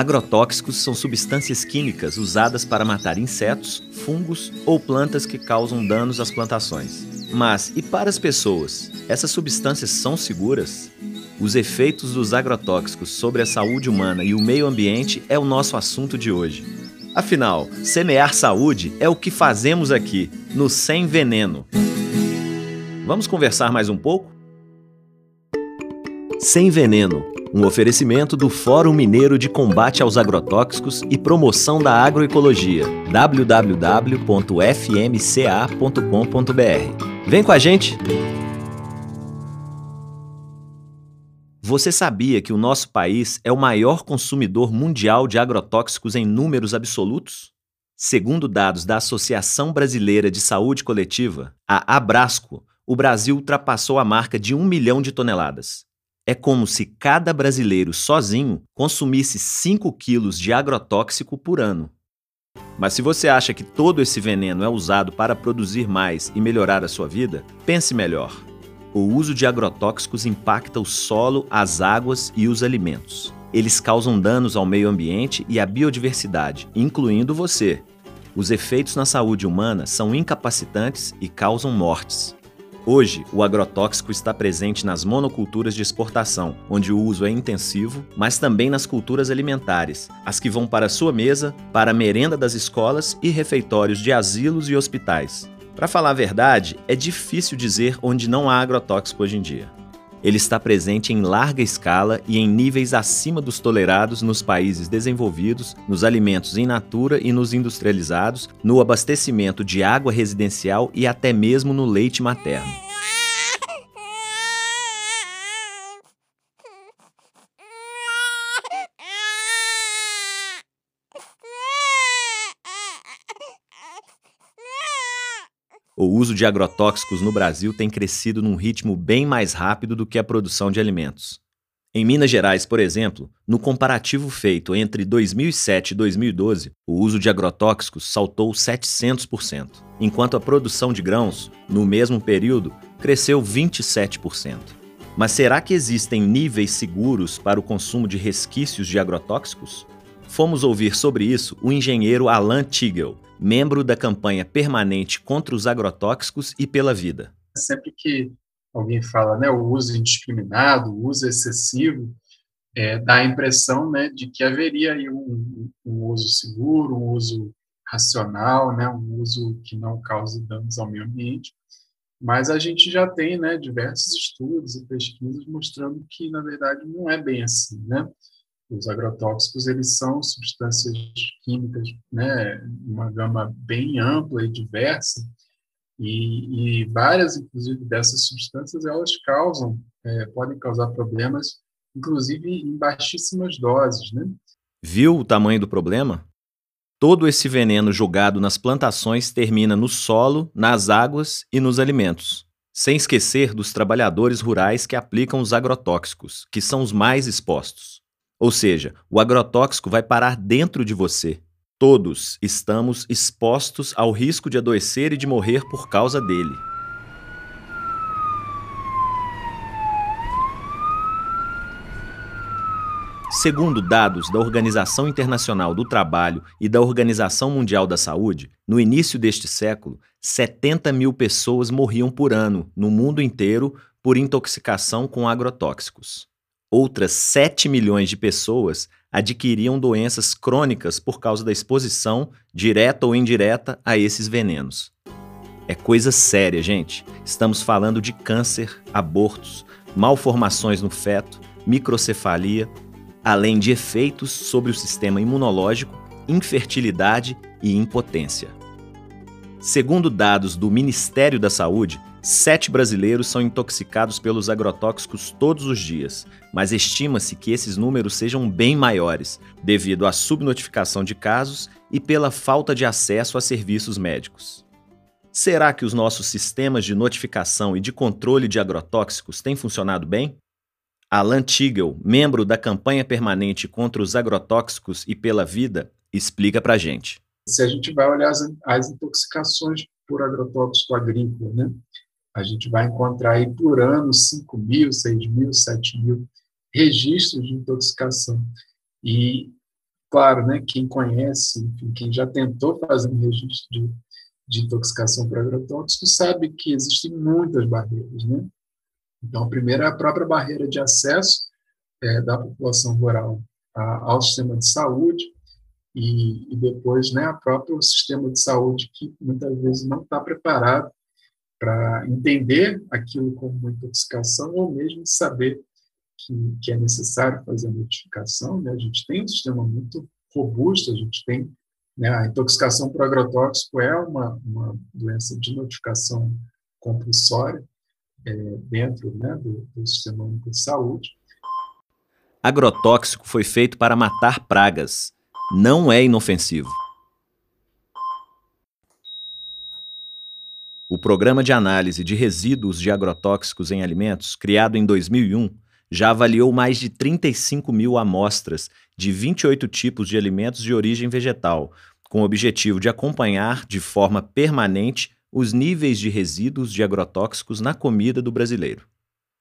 Agrotóxicos são substâncias químicas usadas para matar insetos, fungos ou plantas que causam danos às plantações. Mas e para as pessoas? Essas substâncias são seguras? Os efeitos dos agrotóxicos sobre a saúde humana e o meio ambiente é o nosso assunto de hoje. Afinal, semear saúde é o que fazemos aqui, no Sem Veneno. Vamos conversar mais um pouco? Sem Veneno um oferecimento do Fórum Mineiro de Combate aos Agrotóxicos e Promoção da Agroecologia, www.fmca.com.br. Vem com a gente! Você sabia que o nosso país é o maior consumidor mundial de agrotóxicos em números absolutos? Segundo dados da Associação Brasileira de Saúde Coletiva, a Abrasco, o Brasil ultrapassou a marca de um milhão de toneladas. É como se cada brasileiro sozinho consumisse 5 quilos de agrotóxico por ano. Mas se você acha que todo esse veneno é usado para produzir mais e melhorar a sua vida, pense melhor. O uso de agrotóxicos impacta o solo, as águas e os alimentos. Eles causam danos ao meio ambiente e à biodiversidade, incluindo você. Os efeitos na saúde humana são incapacitantes e causam mortes. Hoje, o agrotóxico está presente nas monoculturas de exportação, onde o uso é intensivo, mas também nas culturas alimentares, as que vão para a sua mesa, para a merenda das escolas e refeitórios de asilos e hospitais. Para falar a verdade, é difícil dizer onde não há agrotóxico hoje em dia. Ele está presente em larga escala e em níveis acima dos tolerados nos países desenvolvidos, nos alimentos in natura e nos industrializados, no abastecimento de água residencial e até mesmo no leite materno. O uso de agrotóxicos no Brasil tem crescido num ritmo bem mais rápido do que a produção de alimentos. Em Minas Gerais, por exemplo, no comparativo feito entre 2007 e 2012, o uso de agrotóxicos saltou 700%, enquanto a produção de grãos, no mesmo período, cresceu 27%. Mas será que existem níveis seguros para o consumo de resquícios de agrotóxicos? Fomos ouvir sobre isso o engenheiro Alan Tigel, membro da campanha permanente contra os agrotóxicos e pela vida. Sempre que alguém fala né, o uso indiscriminado, o uso excessivo, é, dá a impressão né, de que haveria aí um, um, uso seguro, um uso racional, né, um uso que não cause danos ao meio ambiente. Mas a gente já tem né, diversos estudos e pesquisas mostrando que, na verdade, não é bem assim. Né? Os agrotóxicos eles são substâncias químicas, né, uma gama bem ampla e diversa, e, e várias, inclusive, dessas substâncias elas causam, é, podem causar problemas, inclusive em baixíssimas doses, né? Viu o tamanho do problema? Todo esse veneno jogado nas plantações termina no solo, nas águas e nos alimentos. Sem esquecer dos trabalhadores rurais que aplicam os agrotóxicos, que são os mais expostos. Ou seja, o agrotóxico vai parar dentro de você. Todos estamos expostos ao risco de adoecer e de morrer por causa dele. Segundo dados da Organização Internacional do Trabalho e da Organização Mundial da Saúde, no início deste século, 70 mil pessoas morriam por ano no mundo inteiro por intoxicação com agrotóxicos. Outras 7 milhões de pessoas adquiriam doenças crônicas por causa da exposição, direta ou indireta, a esses venenos. É coisa séria, gente. Estamos falando de câncer, abortos, malformações no feto, microcefalia, além de efeitos sobre o sistema imunológico, infertilidade e impotência. Segundo dados do Ministério da Saúde, Sete brasileiros são intoxicados pelos agrotóxicos todos os dias, mas estima-se que esses números sejam bem maiores, devido à subnotificação de casos e pela falta de acesso a serviços médicos. Será que os nossos sistemas de notificação e de controle de agrotóxicos têm funcionado bem? Alan Tigel, membro da campanha permanente contra os agrotóxicos e pela vida, explica para gente. Se a gente vai olhar as, as intoxicações por agrotóxico agrícola, né? A gente vai encontrar aí por ano 5 mil, 6 mil, 7 mil registros de intoxicação. E claro, né, quem conhece, enfim, quem já tentou fazer um registro de, de intoxicação por agrotóxico sabe que existem muitas barreiras, né? Então, a primeira é a própria barreira de acesso é, da população rural a, ao sistema de saúde e, e depois, né, o próprio sistema de saúde que muitas vezes não está preparado para entender aquilo como uma intoxicação ou mesmo saber que, que é necessário fazer a notificação. Né? A gente tem um sistema muito robusto, a gente tem né, a intoxicação por agrotóxico é uma, uma doença de notificação compulsória é, dentro né, do, do Sistema Único de Saúde. Agrotóxico foi feito para matar pragas. Não é inofensivo. O Programa de Análise de Resíduos de Agrotóxicos em Alimentos, criado em 2001, já avaliou mais de 35 mil amostras de 28 tipos de alimentos de origem vegetal, com o objetivo de acompanhar de forma permanente os níveis de resíduos de agrotóxicos na comida do brasileiro.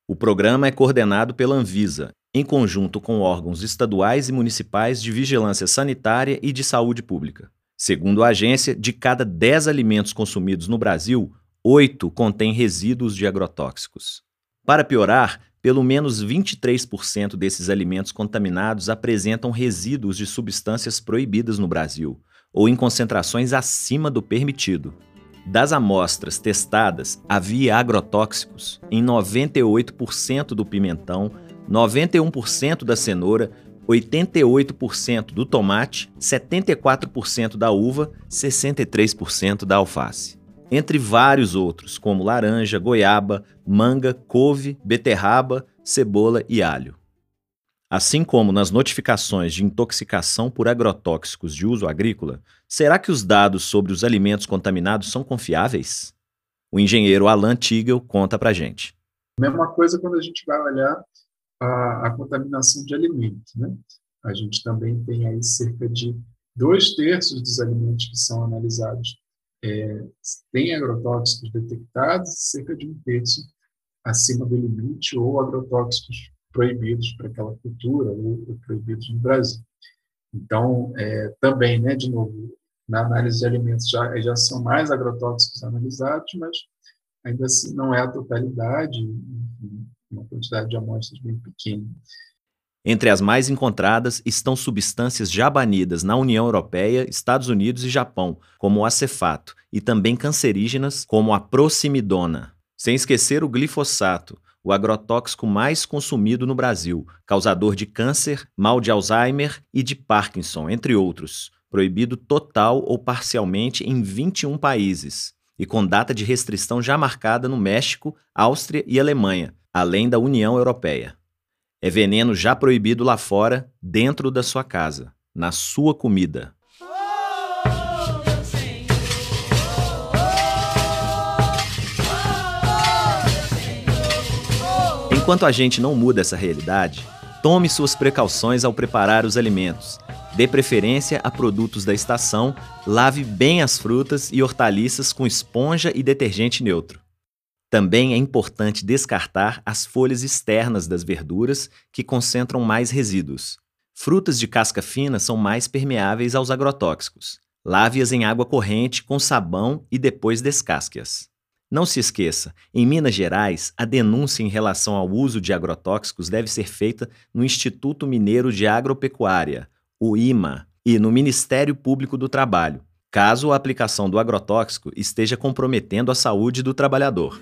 O programa é coordenado pela Anvisa, em conjunto com órgãos estaduais e municipais de vigilância sanitária e de saúde pública. Segundo a agência, de cada 10 alimentos consumidos no Brasil, 8 contêm resíduos de agrotóxicos. Para piorar, pelo menos 23% desses alimentos contaminados apresentam resíduos de substâncias proibidas no Brasil, ou em concentrações acima do permitido. Das amostras testadas, havia agrotóxicos em 98% do pimentão, 91% da cenoura, 88% do tomate, 74% da uva, 63% da alface entre vários outros, como laranja, goiaba, manga, couve, beterraba, cebola e alho. Assim como nas notificações de intoxicação por agrotóxicos de uso agrícola, será que os dados sobre os alimentos contaminados são confiáveis? O engenheiro Alan Tigel conta pra gente. Mesma coisa quando a gente vai olhar a, a contaminação de alimentos. Né? A gente também tem aí cerca de dois terços dos alimentos que são analisados é, tem agrotóxicos detectados, cerca de um terço acima do limite, ou agrotóxicos proibidos para aquela cultura, ou, ou proibidos no Brasil. Então, é, também, né, de novo, na análise de alimentos já, já são mais agrotóxicos analisados, mas ainda assim não é a totalidade, enfim, uma quantidade de amostras bem pequena. Entre as mais encontradas estão substâncias já banidas na União Europeia, Estados Unidos e Japão, como o acefato, e também cancerígenas, como a proximidona. Sem esquecer o glifosato, o agrotóxico mais consumido no Brasil, causador de câncer, mal de Alzheimer e de Parkinson, entre outros, proibido total ou parcialmente em 21 países e com data de restrição já marcada no México, Áustria e Alemanha, além da União Europeia. É veneno já proibido lá fora, dentro da sua casa, na sua comida. Enquanto a gente não muda essa realidade, tome suas precauções ao preparar os alimentos. Dê preferência a produtos da estação, lave bem as frutas e hortaliças com esponja e detergente neutro. Também é importante descartar as folhas externas das verduras que concentram mais resíduos. Frutas de casca fina são mais permeáveis aos agrotóxicos. Lave-as em água corrente com sabão e depois descasque-as. Não se esqueça, em Minas Gerais, a denúncia em relação ao uso de agrotóxicos deve ser feita no Instituto Mineiro de Agropecuária, o IMA, e no Ministério Público do Trabalho, caso a aplicação do agrotóxico esteja comprometendo a saúde do trabalhador.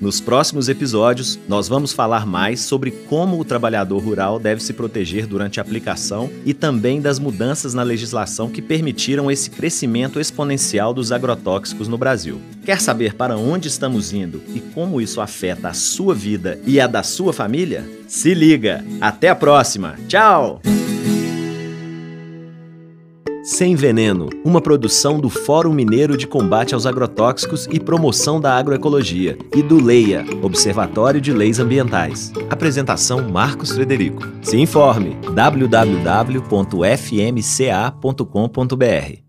Nos próximos episódios, nós vamos falar mais sobre como o trabalhador rural deve se proteger durante a aplicação e também das mudanças na legislação que permitiram esse crescimento exponencial dos agrotóxicos no Brasil. Quer saber para onde estamos indo e como isso afeta a sua vida e a da sua família? Se liga! Até a próxima! Tchau! Sem Veneno, uma produção do Fórum Mineiro de Combate aos Agrotóxicos e Promoção da Agroecologia e do LEIA, Observatório de Leis Ambientais. Apresentação Marcos Frederico. Se informe www.fmca.com.br.